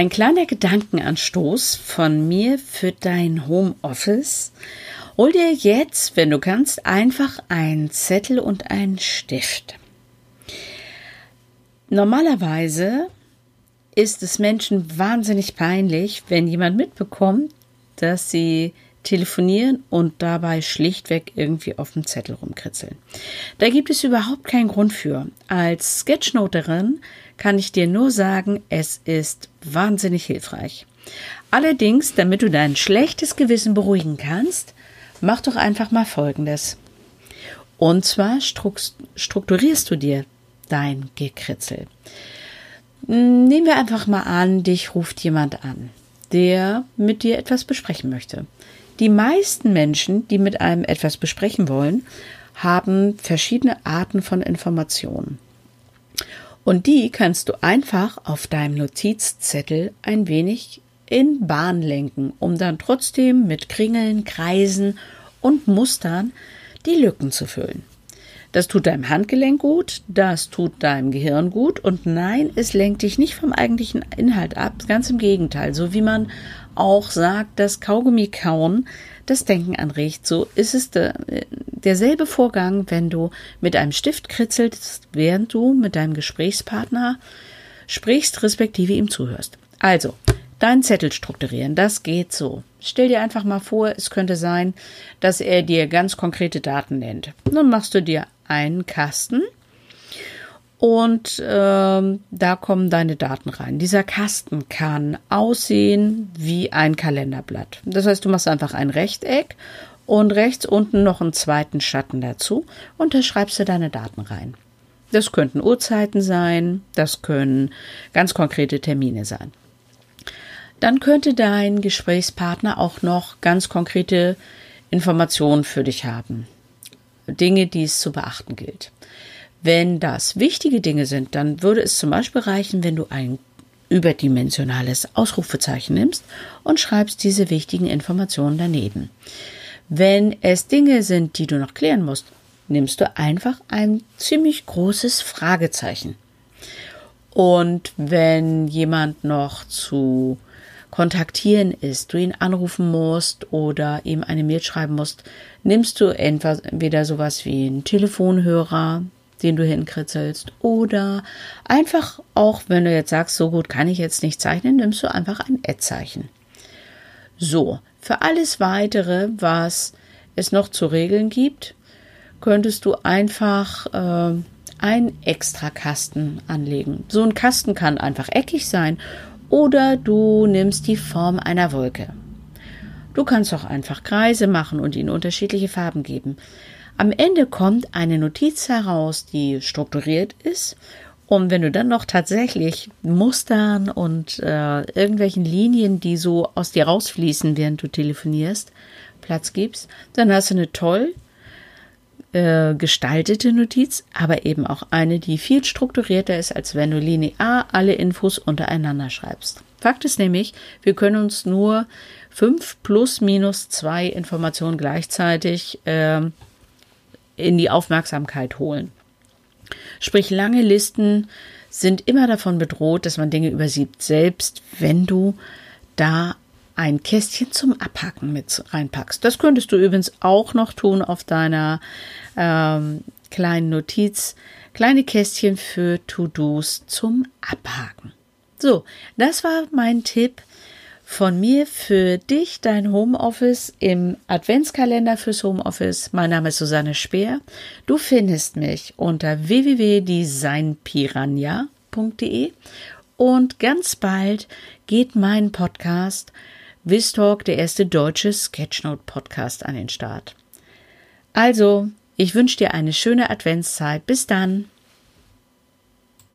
Ein kleiner Gedankenanstoß von mir für dein Homeoffice. Hol dir jetzt, wenn du kannst, einfach einen Zettel und einen Stift. Normalerweise ist es Menschen wahnsinnig peinlich, wenn jemand mitbekommt, dass sie telefonieren und dabei schlichtweg irgendwie auf dem Zettel rumkritzeln. Da gibt es überhaupt keinen Grund für. Als Sketchnoterin kann ich dir nur sagen, es ist wahnsinnig hilfreich. Allerdings, damit du dein schlechtes Gewissen beruhigen kannst, mach doch einfach mal Folgendes. Und zwar strukturierst du dir dein Gekritzel. Nehmen wir einfach mal an, dich ruft jemand an, der mit dir etwas besprechen möchte. Die meisten Menschen, die mit einem etwas besprechen wollen, haben verschiedene Arten von Informationen. Und die kannst du einfach auf deinem Notizzettel ein wenig in Bahn lenken, um dann trotzdem mit Kringeln, Kreisen und Mustern die Lücken zu füllen. Das tut deinem Handgelenk gut, das tut deinem Gehirn gut und nein, es lenkt dich nicht vom eigentlichen Inhalt ab, ganz im Gegenteil. So wie man auch sagt, dass Kaugummi kauen das Denken anregt, so ist es der, derselbe Vorgang, wenn du mit einem Stift kritzelst, während du mit deinem Gesprächspartner sprichst, respektive ihm zuhörst. Also, deinen Zettel strukturieren, das geht so. Stell dir einfach mal vor, es könnte sein, dass er dir ganz konkrete Daten nennt. Dann machst du dir einen Kasten und ähm, da kommen deine Daten rein. Dieser Kasten kann aussehen wie ein Kalenderblatt. Das heißt, du machst einfach ein Rechteck und rechts unten noch einen zweiten Schatten dazu und da schreibst du deine Daten rein. Das könnten Uhrzeiten sein, das können ganz konkrete Termine sein. Dann könnte dein Gesprächspartner auch noch ganz konkrete Informationen für dich haben. Dinge, die es zu beachten gilt. Wenn das wichtige Dinge sind, dann würde es zum Beispiel reichen, wenn du ein überdimensionales Ausrufezeichen nimmst und schreibst diese wichtigen Informationen daneben. Wenn es Dinge sind, die du noch klären musst, nimmst du einfach ein ziemlich großes Fragezeichen. Und wenn jemand noch zu kontaktieren ist, du ihn anrufen musst oder ihm eine Mail schreiben musst, nimmst du entweder sowas wie einen Telefonhörer, den du hinkritzelst, oder einfach auch, wenn du jetzt sagst, so gut kann ich jetzt nicht zeichnen, nimmst du einfach ein Ad-Zeichen. So, für alles weitere, was es noch zu regeln gibt, könntest du einfach äh, einen extra Kasten anlegen. So ein Kasten kann einfach eckig sein oder du nimmst die Form einer Wolke. Du kannst auch einfach Kreise machen und ihnen unterschiedliche Farben geben. Am Ende kommt eine Notiz heraus, die strukturiert ist. Und wenn du dann noch tatsächlich Mustern und äh, irgendwelchen Linien, die so aus dir rausfließen, während du telefonierst, Platz gibst, dann hast du eine toll äh, gestaltete Notiz, aber eben auch eine, die viel strukturierter ist, als wenn du linear alle Infos untereinander schreibst. Fakt ist nämlich, wir können uns nur fünf plus minus zwei Informationen gleichzeitig äh, in die Aufmerksamkeit holen. Sprich, lange Listen sind immer davon bedroht, dass man Dinge übersieht, selbst wenn du da ein Kästchen zum Abhacken mit reinpackst. Das könntest du übrigens auch noch tun auf deiner ähm, kleinen Notiz. Kleine Kästchen für To-Dos zum Abhaken. So, das war mein Tipp von mir für dich, dein Homeoffice im Adventskalender fürs Homeoffice. Mein Name ist Susanne Speer. Du findest mich unter www.designpiranha.de und ganz bald geht mein Podcast Wistalk, der erste deutsche Sketchnote-Podcast, an den Start. Also, ich wünsche dir eine schöne Adventszeit. Bis dann.